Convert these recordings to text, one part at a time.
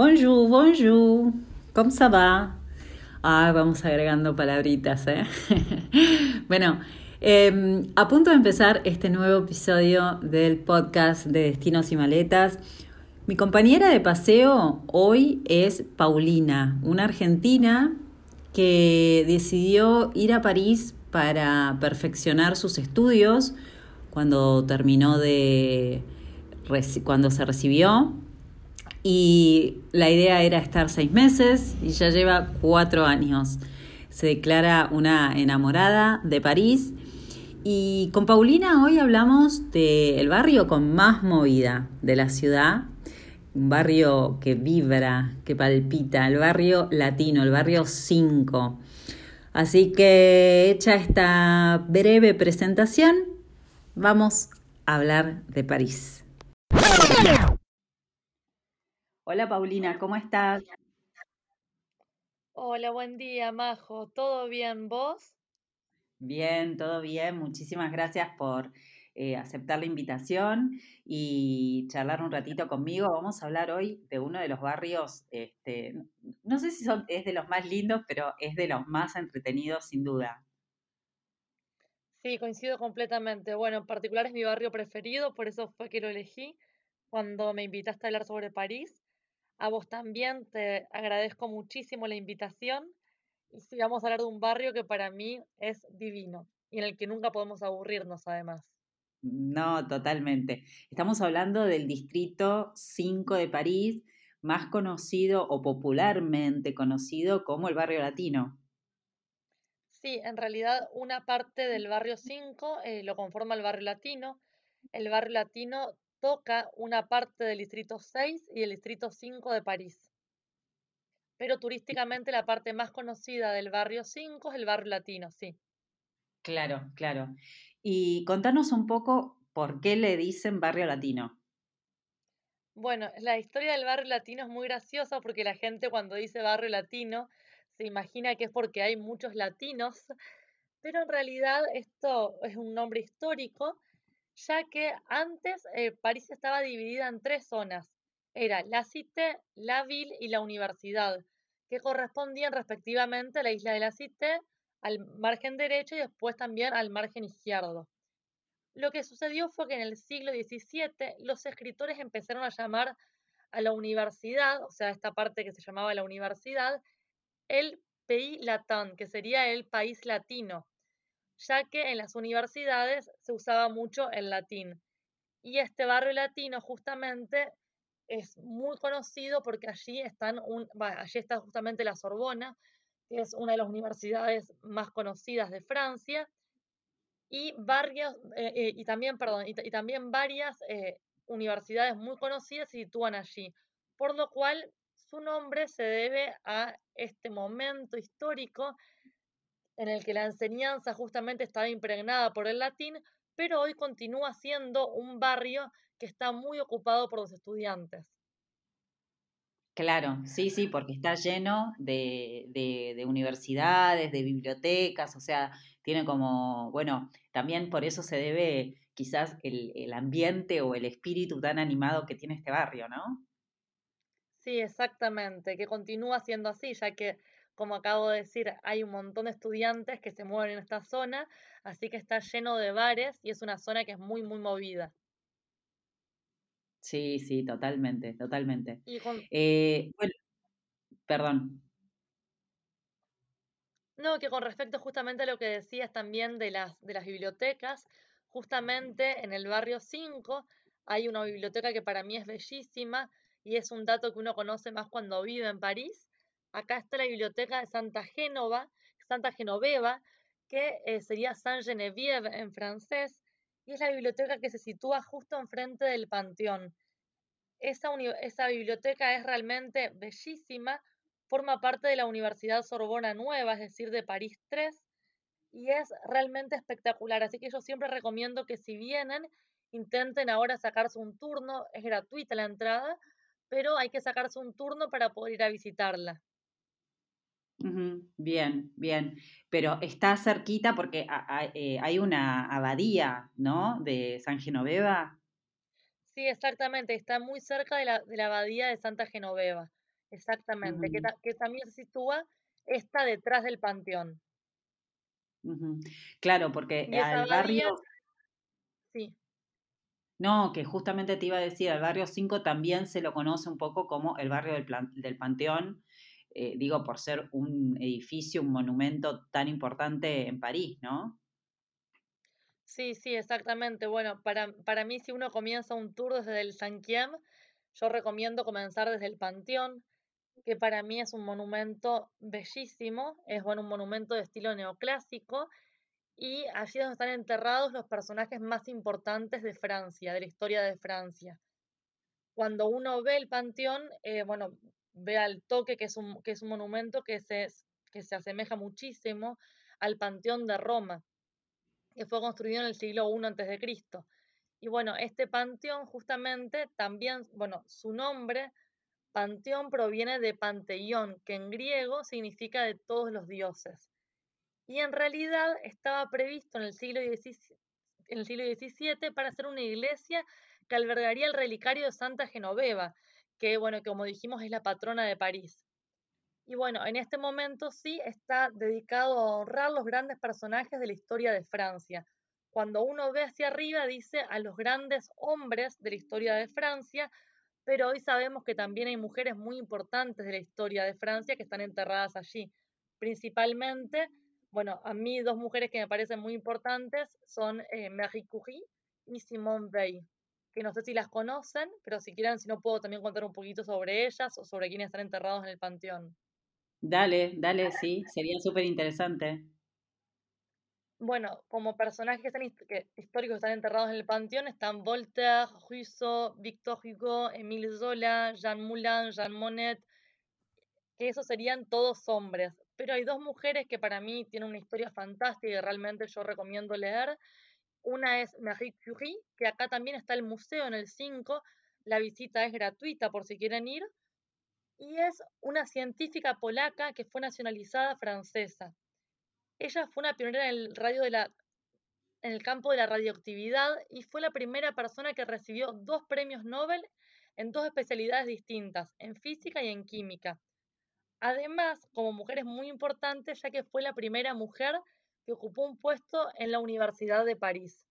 Bonjour, bonjour. ¿Cómo se va? Ah, vamos agregando palabritas, ¿eh? bueno, em, a punto de empezar este nuevo episodio del podcast de Destinos y Maletas. Mi compañera de paseo hoy es Paulina, una argentina que decidió ir a París para perfeccionar sus estudios cuando terminó de cuando se recibió y la idea era estar seis meses y ya lleva cuatro años. Se declara una enamorada de París y con Paulina hoy hablamos del barrio con más movida de la ciudad, un barrio que vibra, que palpita, el barrio latino, el barrio 5. Así que hecha esta breve presentación, vamos a hablar de París. Hola Paulina, ¿cómo estás? Hola, buen día, Majo. ¿Todo bien vos? Bien, todo bien. Muchísimas gracias por eh, aceptar la invitación y charlar un ratito conmigo. Vamos a hablar hoy de uno de los barrios, este, no sé si son, es de los más lindos, pero es de los más entretenidos sin duda. Sí, coincido completamente. Bueno, en particular es mi barrio preferido, por eso fue que lo elegí cuando me invitaste a hablar sobre París. A vos también te agradezco muchísimo la invitación y sí, vamos a hablar de un barrio que para mí es divino y en el que nunca podemos aburrirnos además. No, totalmente. Estamos hablando del distrito 5 de París, más conocido o popularmente conocido como el barrio latino. Sí, en realidad una parte del barrio 5 eh, lo conforma el barrio latino. El barrio latino toca una parte del Distrito 6 y el Distrito 5 de París. Pero turísticamente la parte más conocida del barrio 5 es el barrio latino, sí. Claro, claro. Y contanos un poco por qué le dicen barrio latino. Bueno, la historia del barrio latino es muy graciosa porque la gente cuando dice barrio latino se imagina que es porque hay muchos latinos, pero en realidad esto es un nombre histórico ya que antes eh, París estaba dividida en tres zonas. Era la Cité, la Ville y la Universidad, que correspondían respectivamente a la isla de la Cité, al margen derecho y después también al margen izquierdo. Lo que sucedió fue que en el siglo XVII los escritores empezaron a llamar a la universidad, o sea, esta parte que se llamaba la universidad, el Pays Latin, que sería el país latino, ya que en las universidades se usaba mucho el latín. Y este barrio latino justamente es muy conocido porque allí, están allí está justamente la Sorbona, que es una de las universidades más conocidas de Francia, y, varios, eh, eh, y, también, perdón, y, también varias eh, universidades muy conocidas se sitúan allí, por lo cual su nombre se debe a este momento histórico en el que la enseñanza justamente estaba impregnada por el latín, pero hoy continúa siendo un barrio que está muy ocupado por los estudiantes. Claro, sí, sí, porque está lleno de, de, universidades, de bibliotecas, o sea, tiene como, bueno, también por eso se debe quizás el, el ambiente o el espíritu tan animado que tiene este barrio, ¿no? Sí, exactamente, que continúa siendo así, ya que como acabo de decir, hay un montón de estudiantes que se mueven en esta zona, así que está lleno de bares y es una zona que es muy, muy movida. Sí, sí, totalmente, totalmente. Eh, bueno, perdón. No, que con respecto justamente a lo que decías también de las, de las bibliotecas, justamente en el barrio 5 hay una biblioteca que para mí es bellísima y es un dato que uno conoce más cuando vive en París, Acá está la biblioteca de Santa Génova, Santa Genoveva, que eh, sería Saint Geneviève en francés, y es la biblioteca que se sitúa justo enfrente del Panteón. Esa, esa biblioteca es realmente bellísima, forma parte de la Universidad Sorbona Nueva, es decir, de París 3, y es realmente espectacular. Así que yo siempre recomiendo que si vienen, intenten ahora sacarse un turno, es gratuita la entrada, pero hay que sacarse un turno para poder ir a visitarla. Bien, bien. Pero está cerquita porque eh, hay una abadía, ¿no? De San Genoveva. Sí, exactamente. Está muy cerca de la, de la abadía de Santa Genoveva. Exactamente, que, también se sitúa, está detrás del panteón. Claro, porque al barrio... Sí. No, que justamente te iba a decir, al barrio 5 también se lo conoce un poco como el barrio del, del Panteón, eh, digo, por ser un edificio, un monumento tan importante en París, ¿no? Sí, sí, exactamente. Bueno, para, para mí si uno comienza un tour desde el Sanquiem, yo recomiendo comenzar desde el Panteón, que para mí es un monumento bellísimo, es bueno, un monumento de estilo neoclásico, y allí es donde están enterrados los personajes más importantes de Francia, de la historia de Francia. Cuando uno ve el Panteón, eh, bueno, ve al toque que es un, que es un monumento que se, que se asemeja muchísimo al Panteón de Roma que fue construido en el siglo I a.C. Y bueno, este panteón justamente también, bueno, su nombre, panteón, proviene de Panteón, que en griego significa de todos los dioses. Y en realidad estaba previsto en el siglo XVII, en el siglo XVII para hacer una iglesia que albergaría el relicario de Santa Genoveva, que, bueno, como dijimos, es la patrona de París. Y bueno, en este momento sí está dedicado a honrar los grandes personajes de la historia de Francia. Cuando uno ve hacia arriba dice a los grandes hombres de la historia de Francia, pero hoy sabemos que también hay mujeres muy importantes de la historia de Francia que están enterradas allí. Principalmente, bueno, a mí dos mujeres que me parecen muy importantes son eh, Marie Curie y Simone Weil, que no sé si las conocen, pero si quieren, si no puedo también contar un poquito sobre ellas o sobre quiénes están enterrados en el panteón. Dale, dale, sí, sería súper interesante. Bueno, como personajes que históricos están enterrados en el panteón están Voltaire, Rousseau, Victor Hugo, Émile Zola, Jean Moulin, Jean Monnet, que esos serían todos hombres. Pero hay dos mujeres que para mí tienen una historia fantástica y realmente yo recomiendo leer. Una es Marie Curie, que acá también está el museo en el 5. La visita es gratuita por si quieren ir y es una científica polaca que fue nacionalizada francesa. Ella fue una pionera en el, radio de la, en el campo de la radioactividad y fue la primera persona que recibió dos premios Nobel en dos especialidades distintas, en física y en química. Además, como mujer es muy importante ya que fue la primera mujer que ocupó un puesto en la Universidad de París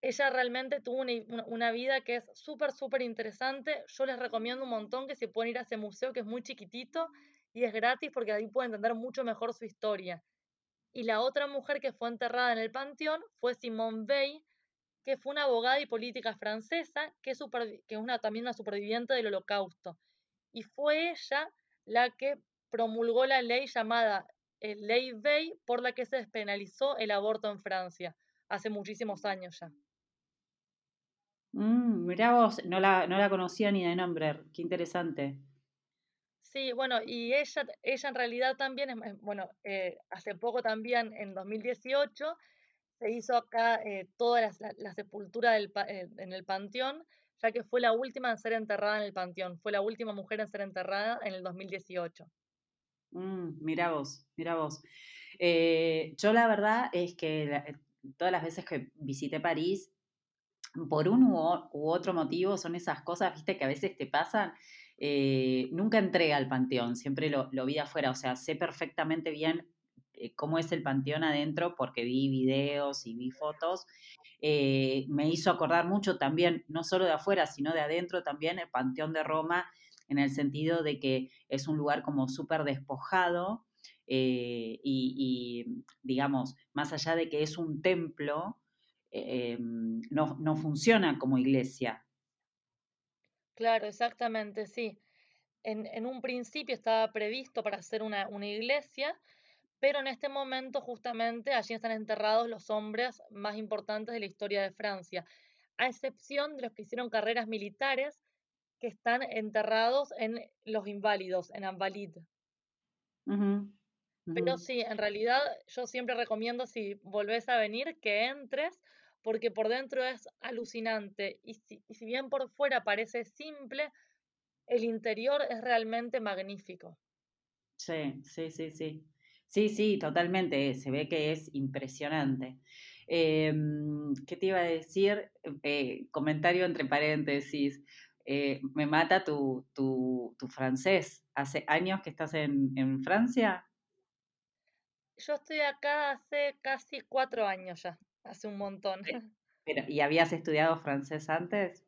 ella realmente tuvo una, vida que es súper, súper interesante. Yo les recomiendo un montón que se pueden ir a ese museo que es muy chiquitito y es gratis porque ahí pueden entender mucho mejor su historia. Y la otra mujer que fue enterrada en el panteón fue Simone Weil, que fue una abogada y política francesa, que es, que una, también una superviviente del holocausto. Y fue ella la que promulgó la ley llamada Ley Weil, por la que se despenalizó el aborto en Francia, hace muchísimos años ya. Mm, mirá vos, no la, no la conocía ni de nombre, qué interesante. Sí, bueno, y ella, ella en realidad también, bueno, eh, hace poco también, en 2018, se hizo acá eh, toda la, sepultura del, eh, en el panteón, ya que fue la última en ser enterrada en el panteón, fue la última mujer en ser enterrada en el 2018. Mm, mirá vos, mirá vos. yo la verdad es que todas las veces que visité París, por un u, otro motivo, son esas cosas, viste, que a veces te pasan. Eh, nunca entré al panteón, siempre lo, vi afuera, o sea, sé perfectamente bien eh, cómo es el panteón adentro porque vi videos y vi fotos. Eh, me hizo acordar mucho también, no solo de afuera, sino de adentro también, el panteón de Roma, en el sentido de que es un lugar como súper despojado. y, y, digamos, más allá de que es un templo, eh, no, no funciona como iglesia. Claro, exactamente, sí. En, en, un principio estaba previsto para hacer una, una, iglesia, pero en este momento justamente allí están enterrados los hombres más importantes de la historia de Francia, a excepción de los que hicieron carreras militares que están enterrados en los inválidos, en Invalid. Pero sí, en realidad yo siempre recomiendo si volvés a venir que entres porque por dentro es alucinante y si, y si bien por fuera parece simple, el interior es realmente magnífico. Sí, sí, sí, sí. Sí, sí, totalmente. Se ve que es impresionante. Em, ¿Qué te iba a decir? Eh, comentario entre paréntesis. Eh, me mata tu, tu, francés. ¿Hace años que estás en, en Francia? Yo estoy acá hace casi cuatro años ya, hace un montón. Pero, ¿Y habías estudiado francés antes?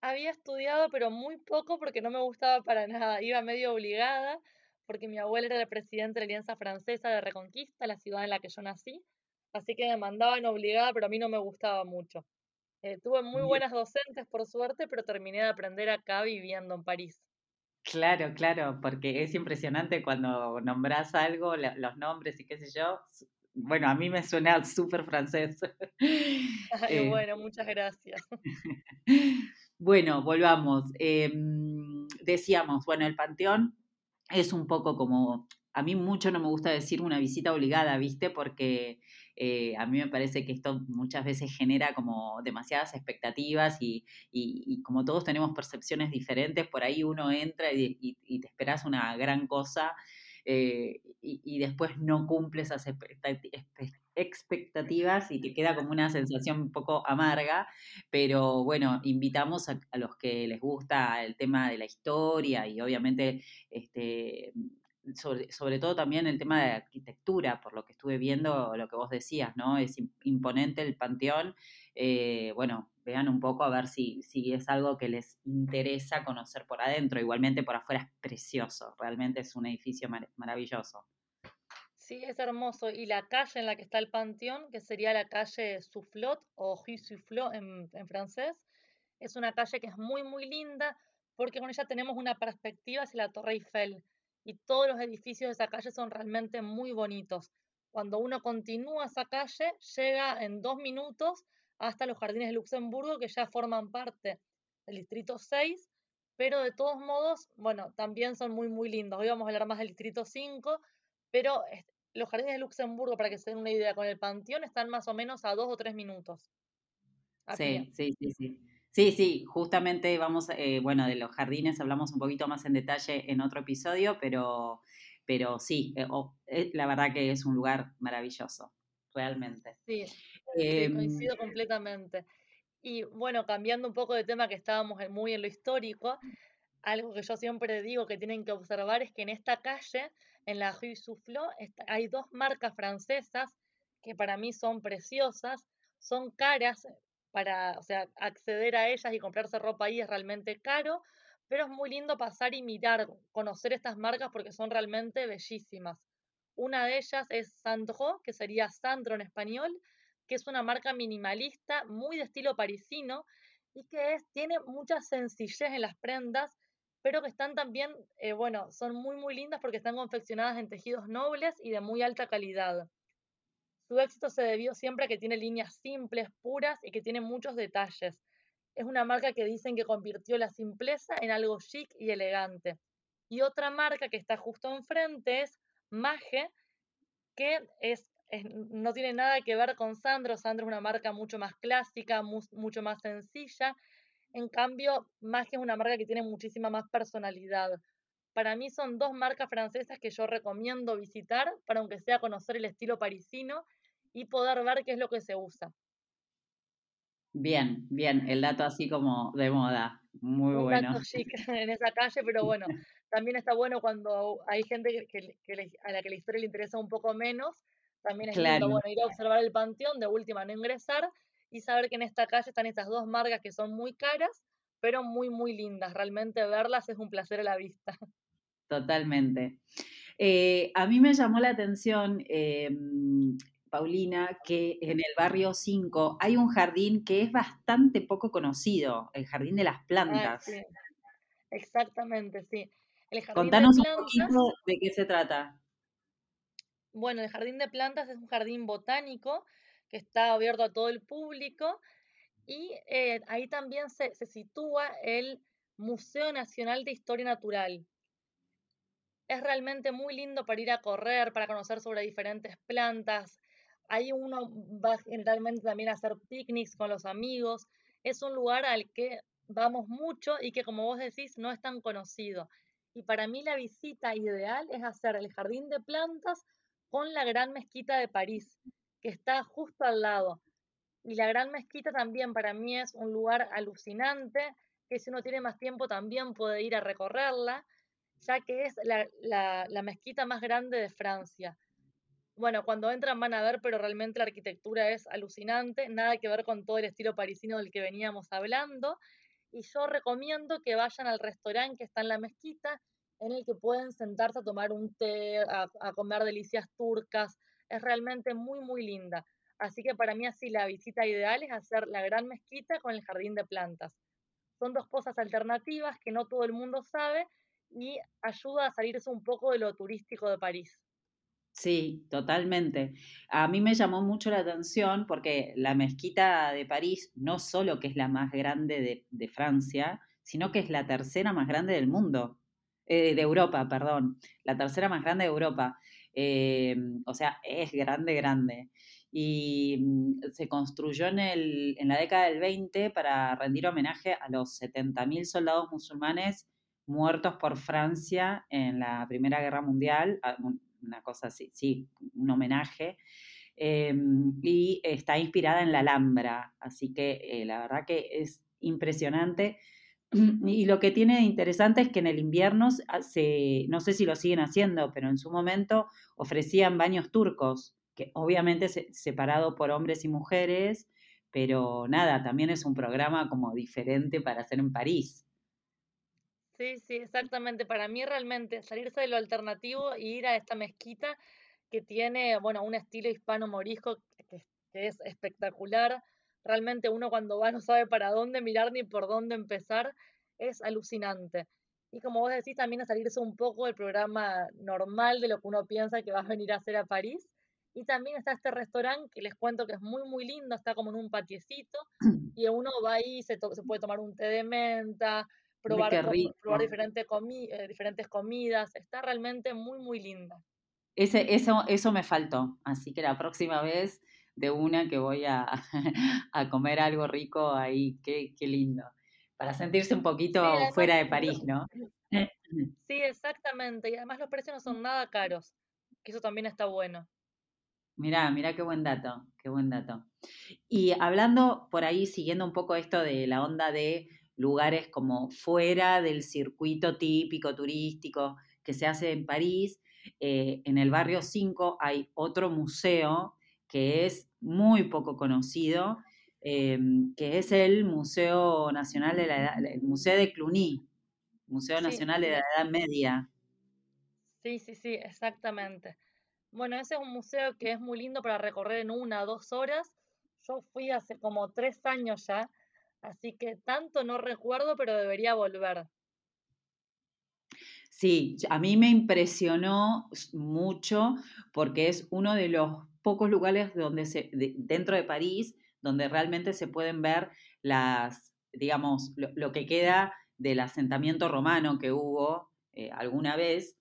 Había estudiado, pero muy poco porque no me gustaba para nada. Iba medio obligada porque mi abuela era el presidente de la Alianza Francesa de Reconquista, la ciudad en la que yo nací. Así que me mandaban obligada, pero a mí no me gustaba mucho. Eh, tuve muy buenas docentes, por suerte, pero terminé de aprender acá viviendo en París. Claro, claro, porque es impresionante cuando nombras algo, los nombres y qué sé yo. Bueno, a mí me suena súper francés. Eh, bueno, muchas gracias. Bueno, volvamos. Em, decíamos, bueno, el Panteón es un poco como, a mí mucho no me gusta decir una visita obligada, ¿viste? Porque eh, a mí me parece que esto muchas veces genera como demasiadas expectativas y, como todos tenemos percepciones diferentes, por ahí uno entra y, te esperas una gran cosa eh, y, después no cumple esas expectativas y te queda como una sensación un poco amarga, pero bueno, invitamos a, los que les gusta el tema de la historia y obviamente este, sobre, todo también el tema de arquitectura, por lo que estuve viendo, lo que vos decías, ¿no? Es imponente el panteón. Eh, bueno, vean un poco a ver si, si es algo que les interesa conocer por adentro. Igualmente por afuera es precioso, realmente es un edificio maravilloso. Sí, es hermoso. Y la calle en la que está el panteón, que sería la calle Soufflot o Rue Soufflot en, en francés, es una calle que es muy, muy linda porque con ella tenemos una perspectiva hacia la Torre Eiffel y todos los edificios de esa calle son realmente muy bonitos. Cuando uno continúa esa calle, llega en dos minutos hasta los jardines de Luxemburgo, que ya forman parte del distrito 6, pero de todos modos, bueno, también son muy, muy lindos. Hoy vamos a hablar más del distrito 5, pero los jardines de Luxemburgo, para que se den una idea, con el panteón están más o menos a dos o tres minutos. Sí, sí, sí, sí. Sí, sí, justamente vamos, eh, bueno, de los jardines hablamos un poquito más en detalle en otro episodio, pero, pero sí, eh, eh, la verdad que es un lugar maravilloso, realmente. Sí, em, coincido completamente. Y bueno, cambiando un poco de tema que estábamos muy en lo histórico, algo que yo siempre digo que tienen que observar es que en esta calle, en la Rue Soufflot, hay dos marcas francesas que para mí son preciosas, son caras, para, o sea, acceder a ellas y comprarse ropa ahí es realmente caro, pero es muy lindo pasar y mirar, conocer estas marcas porque son realmente bellísimas. Una de ellas es Sandro, que sería Sandro en español, que es una marca minimalista, muy de estilo parisino y que tiene mucha sencillez en las prendas, pero que están también, eh, bueno, son muy, muy lindas porque están confeccionadas en tejidos nobles y de muy alta calidad. Su éxito se debió siempre a que tiene líneas simples, puras y que tiene muchos detalles. Es una marca que dicen que convirtió la simpleza en algo chic y elegante. Y otra marca que está justo enfrente es Mage, que es, no tiene nada que ver con Sandro. Sandro es una marca mucho más clásica, mucho más sencilla. En cambio, Mage es una marca que tiene muchísima más personalidad. Para mí son dos marcas francesas que yo recomiendo visitar para aunque sea conocer el estilo parisino y poder ver qué es lo que se usa. Bien, bien, el dato así como de moda, muy Un bueno. Dato chic en esa calle, pero bueno, también está bueno cuando hay gente que, a la que la historia le interesa un poco menos, también es lindo bueno, ir a observar el panteón, de última no ingresar y saber que en esta calle están estas dos marcas que son muy caras, pero muy, muy lindas. Realmente verlas es un placer a la vista. Totalmente. Eh, a mí me llamó la atención em, Paulina, que en el barrio 5 hay un jardín que es bastante poco conocido, el Jardín de las ah, Plantas. Exactamente, sí. Contanos un poquito de qué se trata. Bueno, el Jardín de Plantas es un jardín botánico que está abierto a todo el público y eh, ahí también se, se sitúa el Museo Nacional de Historia Natural. Es realmente muy lindo para ir a correr, para conocer sobre diferentes plantas, Ahí uno va generalmente también a hacer picnics con los amigos. Es un lugar al que vamos mucho y que, como vos decís, no es tan conocido. Y para mí la visita ideal es hacer el jardín de plantas con la Gran Mezquita de París, que está justo al lado. Y la Gran Mezquita también para mí es un lugar alucinante. que si uno tiene más tiempo también puede ir a recorrerla, ya que es la, la mezquita más grande de Francia. Bueno, cuando entran van a ver, pero realmente la arquitectura es alucinante, nada que ver con todo el estilo parisino del que veníamos hablando. Y yo recomiendo que vayan al restaurante que está en la mezquita, en el que pueden sentarse a tomar un té, a, comer delicias turcas. Es realmente muy, muy linda. Así que para mí así la visita ideal es hacer la gran mezquita con el jardín de plantas. Son dos cosas alternativas que no todo el mundo sabe y ayuda a salirse un poco de lo turístico de París. Sí, totalmente. A mí me llamó mucho la atención porque la mezquita de París no solo que es la más grande de, Francia, sino que es la tercera más grande del mundo, eh, de Europa, perdón, la tercera más grande de Europa. Eh, o sea, es grande, grande. Y mm, se construyó en, el, en la década del 20 para rendir homenaje a los 70.000 soldados musulmanes muertos por Francia en la Primera Guerra Mundial, una cosa así, sí, un homenaje. Em, y está inspirada en la Alhambra, así que eh, la verdad que es impresionante. Y lo que tiene interesante es que en el invierno, se, no sé si lo siguen haciendo, pero en su momento ofrecían baños turcos, que obviamente separado por hombres y mujeres, pero nada, también es un programa como diferente para hacer en París. Sí, sí, exactamente. Para mí realmente salirse de lo alternativo e ir a esta mezquita que tiene, bueno, un estilo hispano-morisco que, es espectacular. Realmente uno cuando va no sabe para dónde mirar ni por dónde empezar. Es alucinante. Y como vos decís, también a salirse un poco del programa normal de lo que uno piensa que va a venir a hacer a París. Y también está este restaurante que les cuento que es muy, muy lindo, está como en un patiecito y uno va ahí, se, se puede tomar un té de menta, probar, probar diferentes, comi eh, diferentes comidas. Está realmente muy, muy linda. Ese, eso, eso me faltó, así que la próxima vez de una que voy a, a comer algo rico ahí, qué, qué, lindo. Para sentirse un poquito fuera de París, ¿no? Sí, exactamente. Y además los precios no son nada caros, que eso también está bueno. Mirá, mirá qué buen dato, qué buen dato. Y hablando por ahí, siguiendo un poco esto de la onda de lugares como fuera del circuito típico turístico que se hace en París. Eh, en el barrio 5 hay otro museo que es muy poco conocido, eh, que es el Museo Nacional de la Edad, el Museo de Cluny, Museo Nacional de la Edad Media. Sí, sí, sí, exactamente. Bueno, ese es un museo que es muy lindo para recorrer en una o dos horas. Yo fui hace como tres años ya Así que tanto no recuerdo, pero debería volver. Sí, a mí me impresionó mucho porque es uno de los pocos lugares donde se, dentro de París donde realmente se pueden ver las, digamos, lo, que queda del asentamiento romano que hubo eh, alguna vez,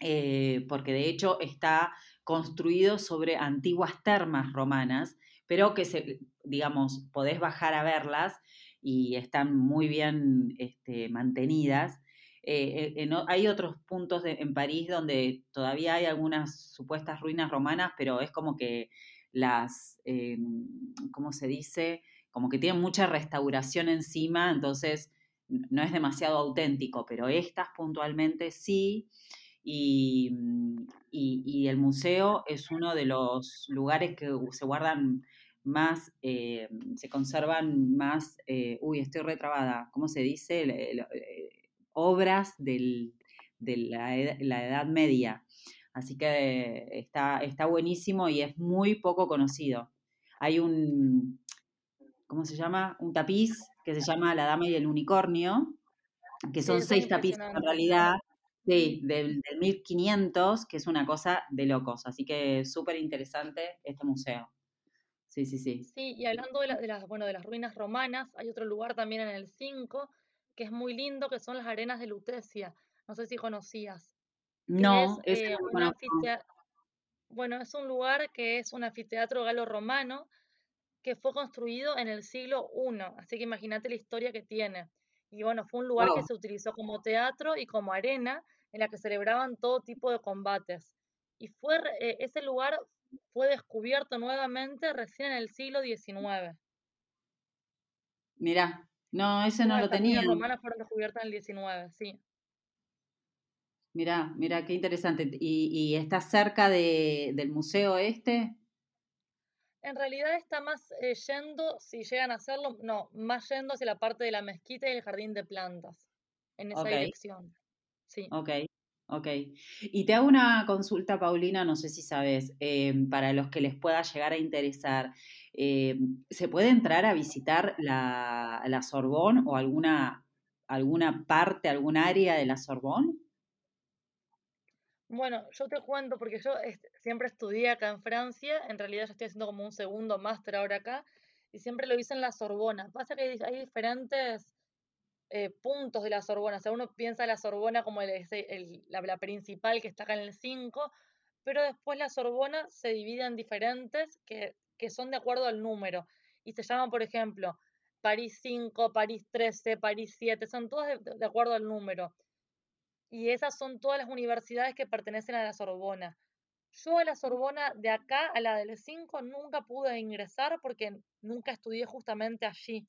eh, porque de hecho está construido sobre antiguas termas romanas pero que, se, digamos, podés bajar a verlas y están muy bien este, mantenidas. Eh, hay otros puntos en París donde todavía hay algunas supuestas ruinas romanas, pero es como que las, eh, ¿cómo se dice? Como que tienen mucha restauración encima, entonces no es demasiado auténtico, pero estas puntualmente sí. Y, y, el museo es uno de los lugares que se guardan más, eh, se conservan más, eh, uy, estoy retrabada, ¿cómo se dice? Eh, obras de la, Edad Media. Así que está, está buenísimo y es muy poco conocido. Hay un, ¿cómo se llama? Un tapiz que se llama La Dama y el Unicornio, que son seis tapices en realidad, sí, del, del 1500, que es una cosa de locos. Así que súper interesante este museo. Sí, sí, sí. Sí, y hablando de, las, bueno, de las ruinas romanas, hay otro lugar también en el 5 que es muy lindo, que son las arenas de Lutecia. No sé si conocías. No, es, eh, Bueno, es un lugar que es un anfiteatro galo-romano que fue construido en el siglo I, así que imagínate la historia que tiene. Y bueno, fue un lugar que se utilizó como teatro y como arena en la que celebraban todo tipo de combates. Y fue, eh, ese lugar fue descubierto nuevamente recién en el siglo XIX. Mirá, No, ese no lo tenía. Las romanas fueron descubiertas en el 19, sí. Mirá, mirá, qué interesante. ¿Y, y está cerca de, del museo este? En realidad está más eh, yendo, si llegan a hacerlo, no, más yendo hacia la parte de la mezquita y el jardín de plantas, en esa dirección. Sí. Ok, ok. Y te hago una consulta, Paulina, no sé si sabes, em, para los que les pueda llegar a interesar. Em, ¿Se puede entrar a visitar la, la Sorbón o alguna, alguna parte, algún área de la Sorbón? Bueno, yo te cuento porque yo siempre estudié acá en Francia, en realidad yo estoy haciendo como un segundo máster ahora acá, y siempre lo hice en la Sorbona. Pasa que hay, diferentes eh, puntos de la Sorbona, o sea, uno piensa la Sorbona como el, la, principal que está acá en el 5, pero después la Sorbona se divide en diferentes que, que son de acuerdo al número, y se llaman, por ejemplo, París 5, París 13, París 7, son todas de acuerdo al número y esas son todas las universidades que pertenecen a la Sorbona. Yo a la Sorbona de acá, a la del 5, nunca pude ingresar porque nunca estudié justamente allí.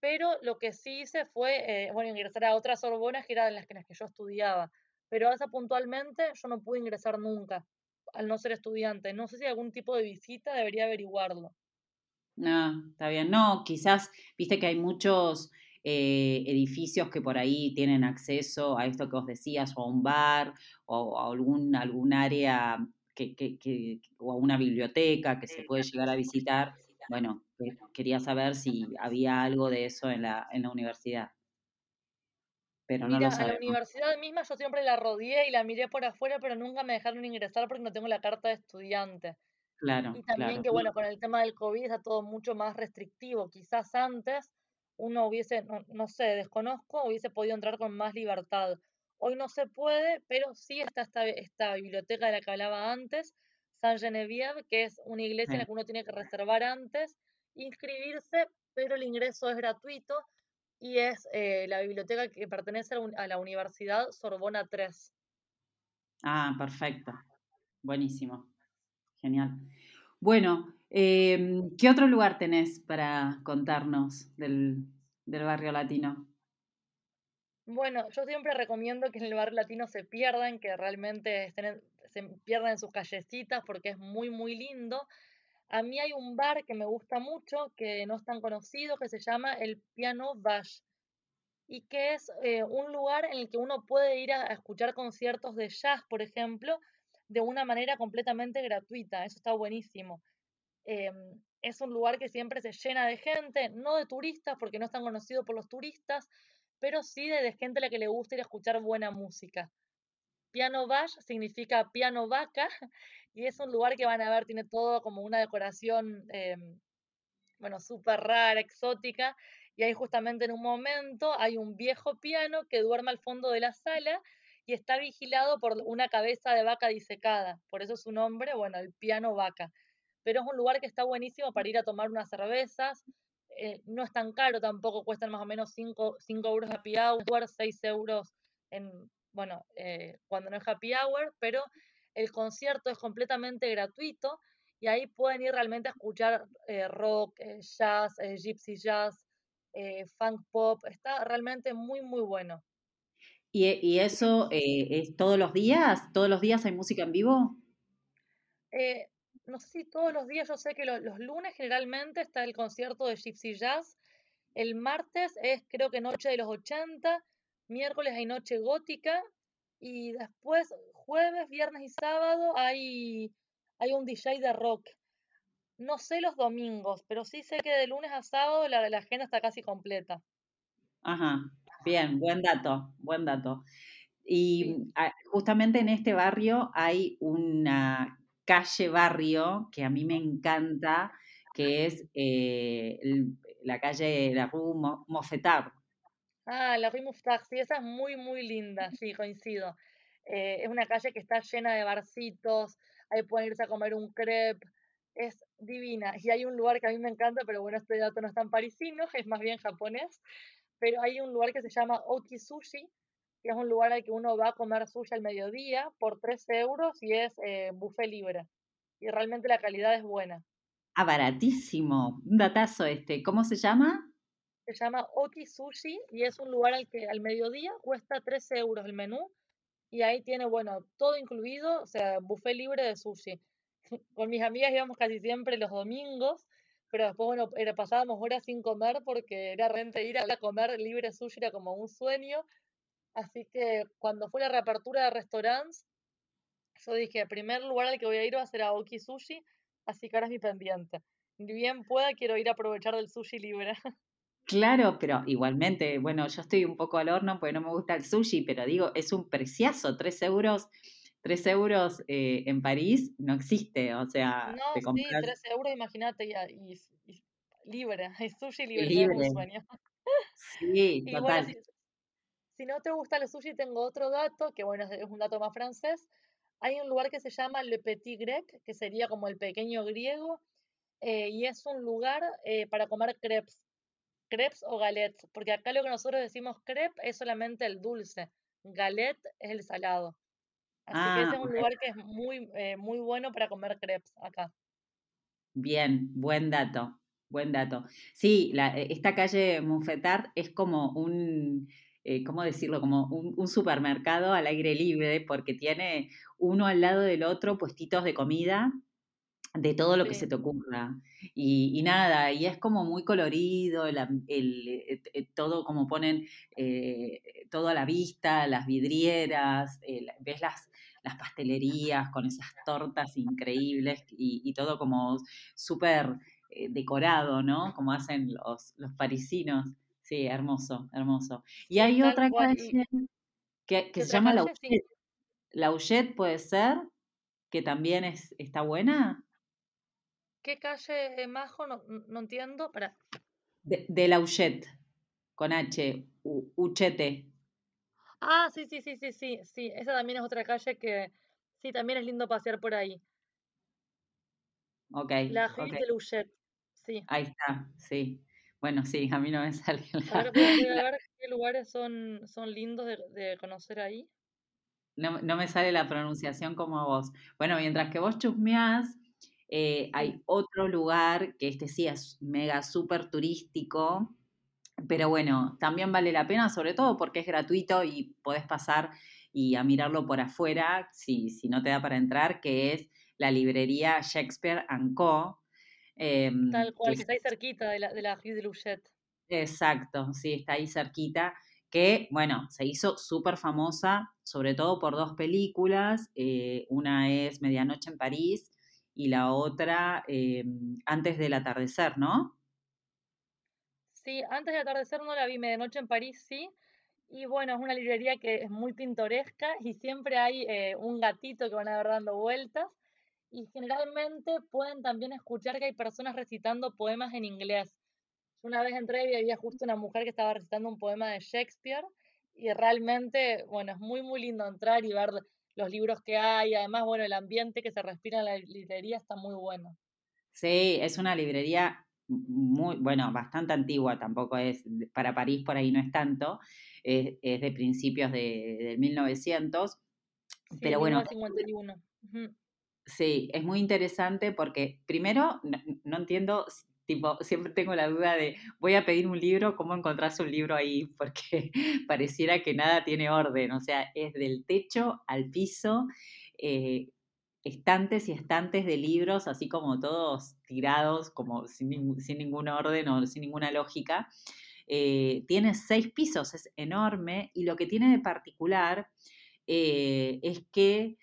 Pero lo que sí hice fue, eh, bueno, ingresar a otras Sorbonas que eran las que, las que yo estudiaba. Pero a esa puntualmente yo no pude ingresar nunca, al no ser estudiante. No sé si algún tipo de visita debería averiguarlo. No, está bien. No, quizás, viste que hay muchos eh, edificios que por ahí tienen acceso a esto que os decías, o a un bar, o a algún, algún área que, que, o a una biblioteca que se puede llegar a visitar. Bueno, quería saber si había algo de eso en la, en la universidad. Pero no lo a la universidad misma yo siempre la rodeé y la miré por afuera, pero nunca me dejaron ingresar porque no tengo la carta de estudiante. Claro. Y también que, bueno, con el tema del COVID está todo mucho más restrictivo. Quizás antes uno hubiese, no, sé, desconozco, hubiese podido entrar con más libertad. Hoy no se puede, pero sí está esta, esta biblioteca de la que hablaba antes, San Genevieve, que es una iglesia en la que uno tiene que reservar antes, inscribirse, pero el ingreso es gratuito y es eh, la biblioteca que pertenece a la Universidad Sorbona 3. Ah, perfecto. Buenísimo. Genial. Bueno, Em, ¿Qué otro lugar tenés para contarnos del, barrio latino? Bueno, yo siempre recomiendo que en el barrio latino se pierdan, que realmente se pierdan en sus callecitas porque es muy, muy lindo. A mí hay un bar que me gusta mucho, que no es tan conocido, que se llama el Piano Bash y que es eh, un lugar en el que uno puede ir a, escuchar conciertos de jazz, por ejemplo, de una manera completamente gratuita. Eso está buenísimo. Em, es un lugar que siempre se llena de gente, no de turistas, porque no es tan conocido por los turistas, pero sí de, gente a la que le gusta ir a escuchar buena música. Piano Bash significa piano vaca y es un lugar que van a ver, tiene todo como una decoración, em, bueno, súper rara, exótica, y ahí justamente en un momento hay un viejo piano que duerme al fondo de la sala y está vigilado por una cabeza de vaca disecada, por eso su nombre, bueno, el piano vaca pero es un lugar que está buenísimo para ir a tomar unas cervezas. Eh, no es tan caro tampoco, cuestan más o menos 5, euros happy hour, 6 euros en, bueno, eh, cuando no es happy hour, pero el concierto es completamente gratuito y ahí pueden ir realmente a escuchar eh, rock, jazz, gypsy jazz, funk pop, está realmente muy, muy bueno. ¿Y, y eso es todos los días? ¿Todos los días hay música en vivo? Eh, no sé si todos los días, yo sé que los lunes generalmente está el concierto de Gypsy Jazz, el martes es creo que Noche de los 80, miércoles hay Noche Gótica y después jueves, viernes y sábado hay, hay un DJ de rock. No sé los domingos, pero sí sé que de lunes a sábado la, la agenda está casi completa. Ajá, bien, buen dato, buen dato. Y ah, justamente en este barrio hay una calle barrio que a mí me encanta, que es eh, la calle, la Rue Mofetard. Ah, la Rue Mofetard, sí, esa es muy, muy linda, sí, coincido. Eh, es una calle que está llena de barcitos, ahí pueden irse a comer un crepe, es divina. Y hay un lugar que a mí me encanta, pero bueno, este dato no es tan parisino, es más bien japonés, pero hay un lugar que se llama Oki Sushi, que es un lugar al que uno va a comer sushi al mediodía por 13 euros y es eh, buffet libre. Y realmente la calidad es buena. Ah, baratísimo. Un datazo este. ¿Cómo se llama? Se llama Oki Sushi y es un lugar al que al mediodía cuesta 13 euros el menú y ahí tiene, bueno, todo incluido, o sea, buffet libre de sushi. Con mis amigas íbamos casi siempre los domingos, pero después, bueno, era, pasábamos horas sin comer porque era realmente ir a comer libre sushi era como un sueño. Así que cuando fue la reapertura de restaurantes, yo dije, el primer lugar al que voy a ir va a ser a Oki Sushi, así que ahora es mi pendiente. Bien pueda, quiero ir a aprovechar del sushi libre. Claro, pero igualmente, bueno, yo estoy un poco al horno porque no me gusta el sushi, pero digo, es un preciazo, tres euros, tres euros eh, en París no existe, o sea, no, te sí, tres euros, imagínate, y, y, libre, el sushi libre, libre. Es un sueño. Sí, total. si, no te gusta el sushi, tengo otro dato, que bueno, es un dato más francés, hay un lugar que se llama Le Petit Grec, que sería como el pequeño griego, eh, y es un lugar eh, para comer crepes crepes o galets, porque acá lo que nosotros decimos crepe es solamente el dulce, galet es el salado. Así que ese ah, es un lugar que es muy, eh, muy bueno para comer crepes acá. Bien, buen dato, buen dato. Sí, la, e, esta calle Monfetard es como un, eh, ¿cómo decirlo? Como un, un, supermercado al aire libre, porque tiene uno al lado del otro puestitos de comida de todo lo que se te ocurra. Y, nada, y es como muy colorido, el, eh, eh, todo como ponen eh, todo a la vista, las vidrieras, ves las, las pastelerías con esas tortas increíbles y, todo como súper decorado, ¿no? Como hacen los, los parisinos. Sí, hermoso, hermoso. Y hay otra calle que, se llama La Lauchet, puede ser, que también es, está buena. ¿Qué calle, Majo? No, no entiendo. Para. De, de Lauchet, con H, Uchete. Ah, sí, sí, sí, sí, sí, sí. Esa también es otra calle que sí, también es lindo pasear por ahí. Ok. La Rue de Lauchet, sí. Ahí está, sí. Bueno, sí, a mí no me sale la... A ver, ver qué lugares son, son lindos de, de conocer ahí. No, no, me sale la pronunciación como vos. Bueno, mientras que vos chusmeás, eh, hay otro lugar que este sí es mega súper turístico, pero bueno, también vale la pena, sobre todo porque es gratuito y podés pasar y a mirarlo por afuera, si, si no te da para entrar, que es la librería Shakespeare Co. Em, Tal cual, que, está ahí cerquita de la, de la de Luchet. Exacto, sí, está ahí cerquita que, bueno, se hizo súper famosa, sobre todo por dos películas. Eh, una es Medianoche en París y la otra eh, antes del atardecer, ¿no? Sí, antes del atardecer no la vi, Medianoche en París sí. Y bueno, es una librería que es muy pintoresca y siempre hay eh, un gatito que van a ver dando vueltas. Y generalmente pueden también escuchar que hay personas recitando poemas en inglés. una vez entré y había justo una mujer que estaba recitando un poema de Shakespeare y realmente, bueno, es muy, muy lindo entrar y ver los libros que hay, además, bueno, el ambiente que se respira en la librería está muy bueno. Sí, es una librería muy, bueno, bastante antigua, tampoco es, para París por ahí no es tanto, es, de principios de, del 1900, sí, pero bueno. 1951. Sí, es muy interesante porque primero no entiendo Tipo, siempre tengo la duda de, voy a pedir un libro, ¿cómo encontrás un libro ahí? Porque pareciera que nada tiene orden, o sea, es del techo al piso, eh, estantes y estantes de libros, así como todos tirados, como sin, sin ningún orden o sin ninguna lógica. Eh, tiene seis pisos, es enorme, y lo que tiene de particular eh, es que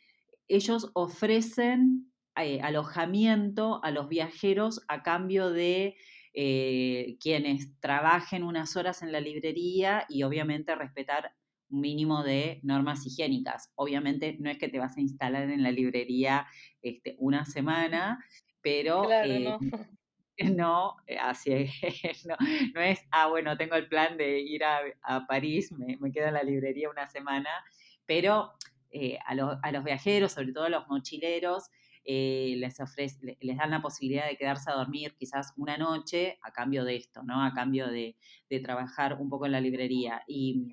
ellos ofrecen eh, alojamiento a los viajeros a cambio de eh, quienes trabajen unas horas en la librería y obviamente respetar un mínimo de normas higiénicas. Obviamente no es que te vas a instalar en la librería este, una semana, pero eh, no. así no, no, es, ah, bueno, tengo el plan de ir a, París, me, me, quedo en la librería una semana, pero a, a, los viajeros, sobre todo a los mochileros, eh, les, ofrece, les dan la posibilidad de quedarse a dormir quizás una noche a cambio de esto, ¿no? A cambio de, trabajar un poco en la librería. Y,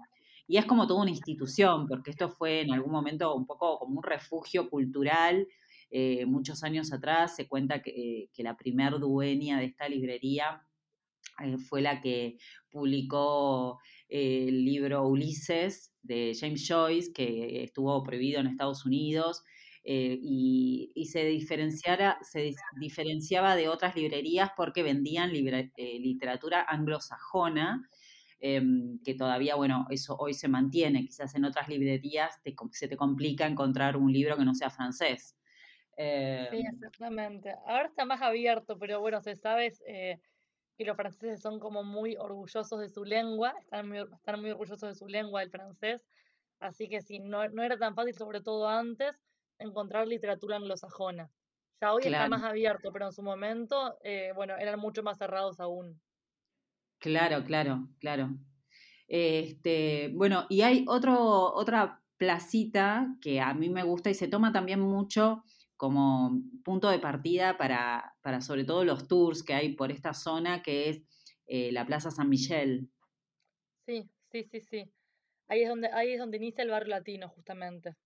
es como toda una institución, porque esto fue en algún momento un poco como un refugio cultural. Eh, muchos años atrás se cuenta que, la primer dueña de esta librería eh, fue la que publicó el libro Ulises de James Joyce, que estuvo prohibido en Estados Unidos. Y, se, diferenciara, se diferenciaba de otras librerías porque vendían literatura anglosajona, Em, que todavía, bueno, eso hoy se mantiene. Quizás en otras librerías se te complica encontrar un libro que no sea francés. sí, em, exactamente. Ahora está más abierto, pero bueno, se sabe eh, que los franceses son como muy orgullosos de su lengua, están muy, están muy orgullosos de su lengua, el francés. Así que sí, no, no era tan fácil, sobre todo antes, encontrar literatura anglosajona. Ya hoy está más abierto, pero en su momento, eh, bueno, eran mucho más cerrados aún. Claro, claro, claro. Este, bueno, y hay otro, otra placita que a mí me gusta y se toma también mucho como punto de partida para, para sobre todo los tours que hay por esta zona, que es eh, la Plaza San Michel. Sí, sí, sí, sí. Ahí es donde, ahí es donde inicia el barrio latino, justamente.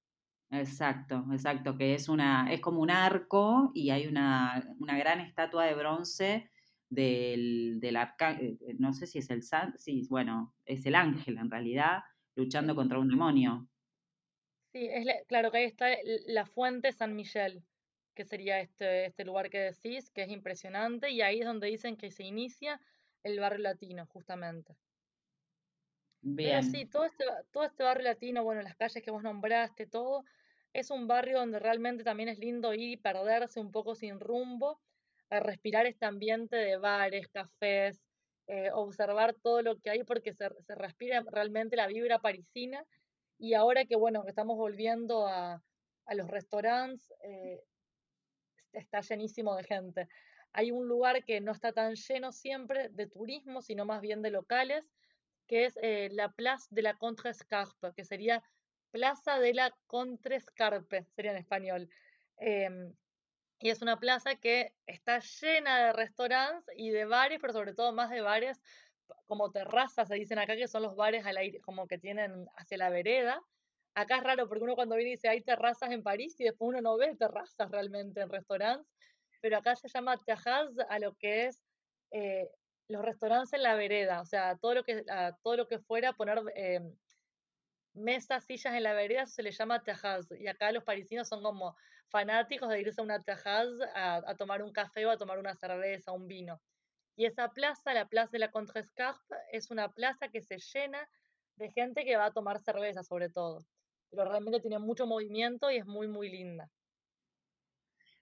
Exacto, exacto, que es una, es como un arco y hay una, una gran estatua de bronce del, del arcángel, eh, no sé si es el san, sí, bueno, es el ángel en realidad, luchando contra un demonio. Sí, es claro que ahí está la fuente San Miguel, que sería este, este lugar que decís, que es impresionante, y ahí es donde dicen que se inicia el barrio latino, justamente. Bien. Pero sí, todo este, todo este barrio latino, bueno, las calles que vos nombraste, todo, es un barrio donde realmente también es lindo ir y perderse un poco sin rumbo a respirar este ambiente de bares, cafés, eh, observar todo lo que hay porque se, respira realmente la vibra parisina. Y ahora que, bueno, que estamos volviendo a, los restaurantes, eh, está llenísimo de gente. Hay un lugar que no está tan lleno siempre de turismo, sino más bien de locales, que es eh, la Place de la Contrescarpe, que sería Plaza de la Contrescarpe, sería en español. Em, y es una plaza que está llena de restaurantes y de bares, pero sobre todo más de bares como terrazas, se dicen acá, que son los bares al aire, como que tienen hacia la vereda. Acá es raro porque uno cuando viene dice hay terrazas en París y después uno no ve terrazas realmente en restaurantes, pero acá se llama terrasse a lo que es eh, los restaurantes en la vereda, o sea, todo lo que, todo lo que fuera poner eh, mesas, sillas en la vereda, se le llama terrasse. Y acá los parisinos son como fanáticos de irse a una terrasse a, tomar un café o a tomar una cerveza, un vino. Y esa plaza, la Plaza de la Contrescarpe, es una plaza que se llena de gente que va a tomar cerveza sobre todo. Pero realmente tiene mucho movimiento y es muy, muy linda.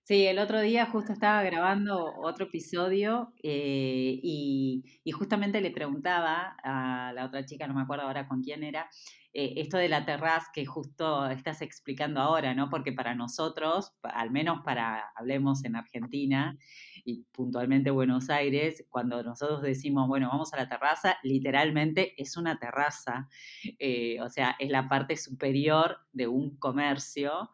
Sí, el otro día justo estaba grabando otro episodio eh, y, justamente le preguntaba a la otra chica, no me acuerdo ahora con quién era, eh, esto de la terraza que justo estás explicando ahora, ¿no? Porque para nosotros, al menos para, hablemos en Argentina y puntualmente Buenos Aires, cuando nosotros decimos, bueno, vamos a la terraza, literalmente es una terraza, eh, o sea, es la parte superior de un comercio.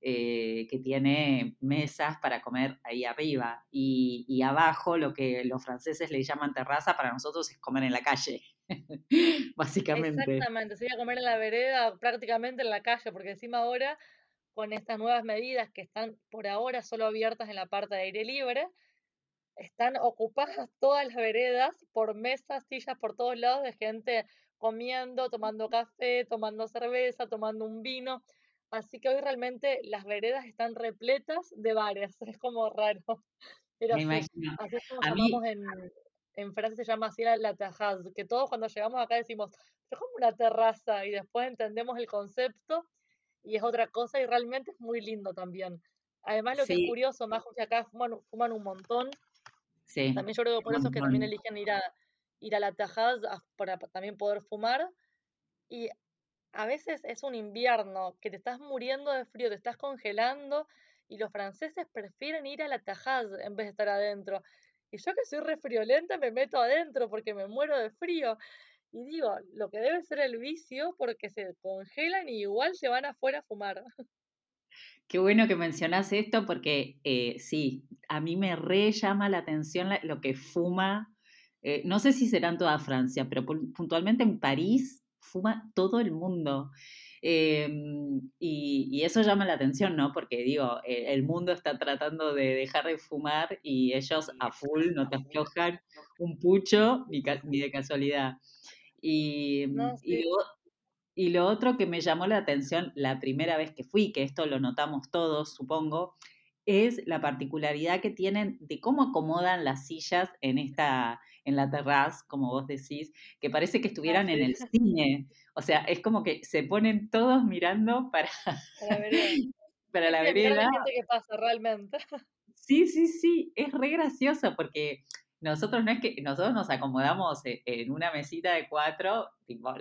Eh, que tiene mesas para comer ahí arriba y, abajo lo que los franceses le llaman terraza para nosotros es comer en la calle, básicamente. Exactamente, sería comer en la vereda prácticamente en la calle, porque encima ahora con estas nuevas medidas que están por ahora solo abiertas en la parte de aire libre, están ocupadas todas las veredas por mesas, sillas por todos lados de gente comiendo, tomando café, tomando cerveza, tomando un vino. Así que hoy realmente las veredas están repletas de bares, es como raro. Pero Me imagino. así es como llamamos en, en Francia se llama así la, la terrasse, que todos cuando llegamos acá decimos, es como una terraza, y después entendemos el concepto y es otra cosa y realmente es muy lindo también. Además, lo que es curioso, más que acá fuman, fuman un montón. Sí. También yo creo que por eso es que también eligen ir a, ir a la terrasse para también poder fumar. Y a veces es un invierno que te estás muriendo de frío, te estás congelando y los franceses prefieren ir a la Tajaz en vez de estar adentro. Y yo que soy refriolenta me meto adentro porque me muero de frío. Y digo, lo que debe ser el vicio porque se congelan y igual se van afuera a fumar. Qué bueno que mencionas esto porque eh, sí, a mí me re llama la atención lo que fuma. Eh, no sé si será en toda Francia, pero puntualmente en París fuma todo el mundo. Em, y, eso llama la atención, ¿no? Porque digo, el, mundo está tratando de dejar de fumar y ellos a full no te aflojan un pucho ni, de casualidad. Y, y, y lo otro que me llamó la atención la primera vez que fui, que esto lo notamos todos, supongo, es la particularidad que tienen de cómo acomodan las sillas en esta, en la terraza, como vos decís, que parece que ah, estuvieran en el cine. O sea, es como que se ponen todos mirando para, para la vereda. que pasa realmente. Sí, sí, sí, es re gracioso porque nosotros no es que nosotros nos acomodamos e, en una mesita de cuatro, tipo,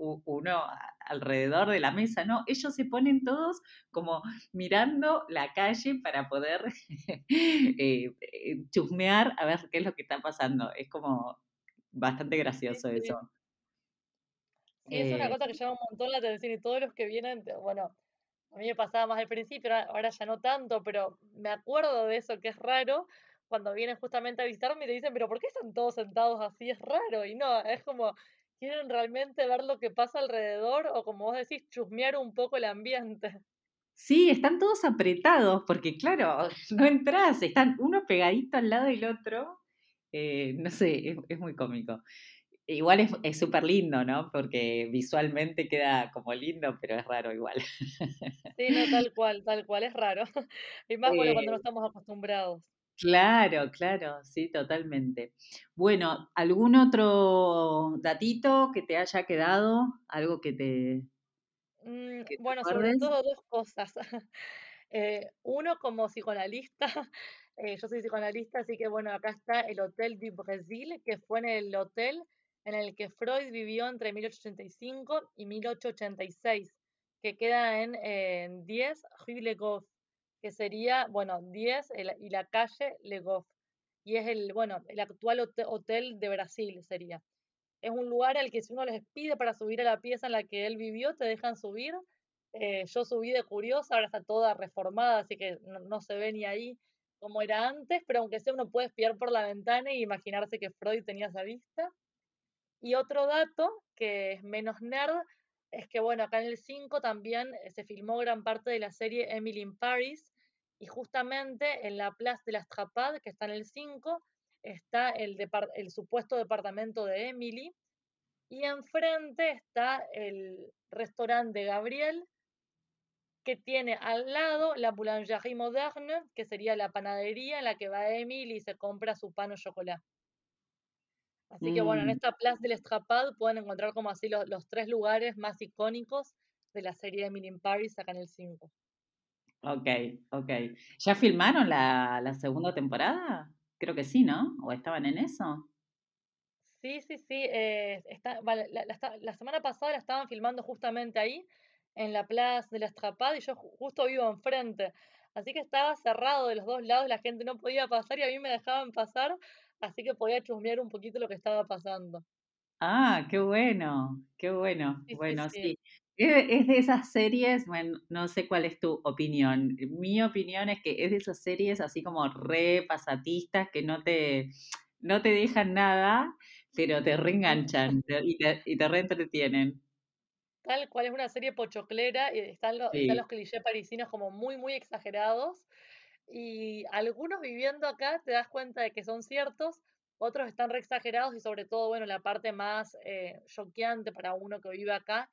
uno alrededor de la mesa, ¿no? Ellos se ponen todos como mirando la calle para poder eh, eh, chusmear a ver qué es lo que está pasando. Es como bastante gracioso eso. Sí, es una eh cosa que llama un montón la atención y todos los que vienen, bueno, a mí me pasaba más al principio, ahora ya no tanto, pero me acuerdo de eso que es raro, cuando vienen justamente a visitarme y te dicen, pero ¿por qué están todos sentados así? Es raro. Y no, es como, quieren realmente ver lo que pasa alrededor o como vos decís, chusmear un poco el ambiente. Sí, están todos apretados porque claro, no entras, están uno pegadito al lado del otro. Eh, no sé, es, muy cómico. Igual es súper lindo, ¿no? Porque visualmente queda como lindo, pero es raro igual. Sí, no, tal cual, tal cual, es raro. Y más cuando no eh estamos acostumbrados. Claro, claro, sí, totalmente. Bueno, ¿algún otro datito que te haya quedado? ¿Algo que te... Mm, bueno, sobre todo dos cosas. Eh, uno, como psicoanalista, eh, yo soy psicoanalista, así que bueno, acá está el Hotel du Brésil, que fue en el hotel en el que Freud vivió entre 1885 y 1886, que queda en, en 10 Rue Le Goff que sería, bueno, 10 y la calle Le Goff. Y es el, bueno, el actual hotel de Brasil sería. Es un lugar al que si uno les pide para subir a la pieza en la que él vivió, te dejan subir. Eh, yo subí de curiosa, ahora está toda reformada, así que no, se ve ni ahí como era antes, pero aunque sea uno puede espiar por la ventana y imaginarse que Freud tenía esa vista. Y otro dato que es menos nerd es que, bueno, acá en el 5 también eh, se filmó gran parte de la serie Emily in Paris, y justamente en la Place de la Strapade, que está en el 5, está el, el supuesto departamento de Emily. Y enfrente está el restaurante de Gabriel, que tiene al lado la boulangerie moderne, que sería la panadería en la que va Emily y se compra su pan o chocolate. Así que bueno, en mm. esta Place de la Strapade pueden encontrar como así los, los, tres lugares más icónicos de la serie Emily in Paris acá en el 5. Ok, ok. ¿Ya filmaron la, la segunda temporada? Creo que sí, ¿no? ¿O estaban en eso? Sí, sí, sí. Eh, está, la, semana pasada la estaban filmando justamente ahí, en la Plaza de la Estrapad, y yo justo vivo enfrente. Así que estaba cerrado de los dos lados, la gente no podía pasar y a mí me dejaban pasar, así que podía chusmear un poquito lo que estaba pasando. Ah, qué bueno, qué bueno. bueno, sí. Es de esas series, bueno, no sé cuál es tu opinión. Mi opinión es que es de esas series así como re pasatistas que no te, no te dejan nada, pero te reenganchan y te, y te reentretienen. Tal cual es una serie pochoclera y están, los, están los clichés parisinos como muy, muy exagerados. Y algunos viviendo acá te das cuenta de que son ciertos, otros están re exagerados y sobre todo, bueno, la parte más eh, choqueante para uno que vive acá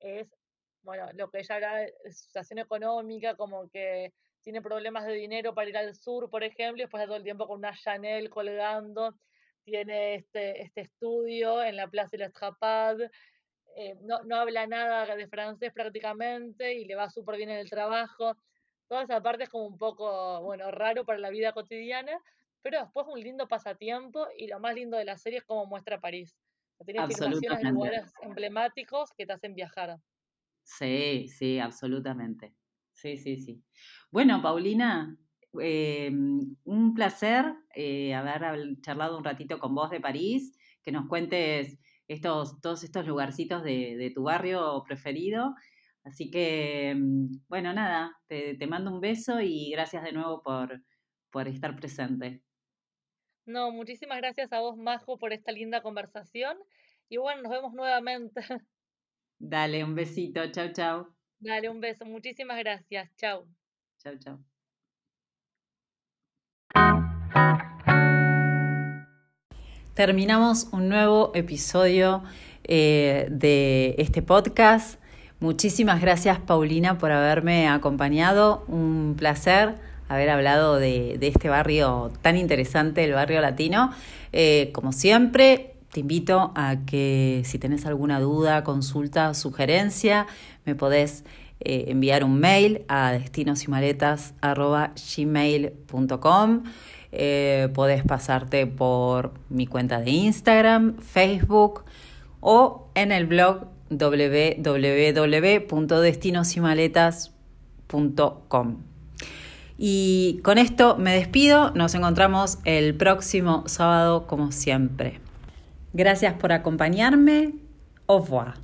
es, bueno, lo que ella habla de situación económica, como que tiene problemas de dinero para ir al sur, por ejemplo, y después de todo el tiempo con una Chanel colgando, tiene este, este estudio en la Plaza de la Estrapade, eh, no, no habla nada de francés prácticamente y le va súper bien en el trabajo. Toda esa parte es como un poco, bueno, raro para la vida cotidiana, pero después un lindo pasatiempo y lo más lindo de la serie es cómo muestra París. Tiene filmaciones en lugares emblemáticos que te hacen viajar. Sí, sí, absolutamente. Sí, sí, sí. Bueno, Paulina, em, un placer eh, haber charlado un ratito con vos de París, que nos cuentes estos, todos estos lugarcitos de, tu barrio preferido. Así que, em, bueno, nada, te, te, mando un beso y gracias de nuevo por, por estar presente. No, muchísimas gracias a vos, Majo, por esta linda conversación. Y bueno, nos vemos nuevamente. Dale, un besito. Chau, chau. Dale, un beso. Muchísimas gracias. Chau. Chau, chau. Terminamos un nuevo episodio eh, de este podcast. Muchísimas gracias Paulina por haberme acompañado. Un placer haber hablado de, este barrio tan interesante, el barrio latino. Eh, como siempre, te invito a que si tenés alguna duda, consulta, sugerencia, me podés eh, enviar un mail a destinosimaletas.gmail.com eh, podés pasarte por mi cuenta de Instagram, Facebook o en el blog www.destinosimaletas.com. Y con esto me despido, nos encontramos el próximo sábado como siempre. Gracias por acompañarme. Au revoir.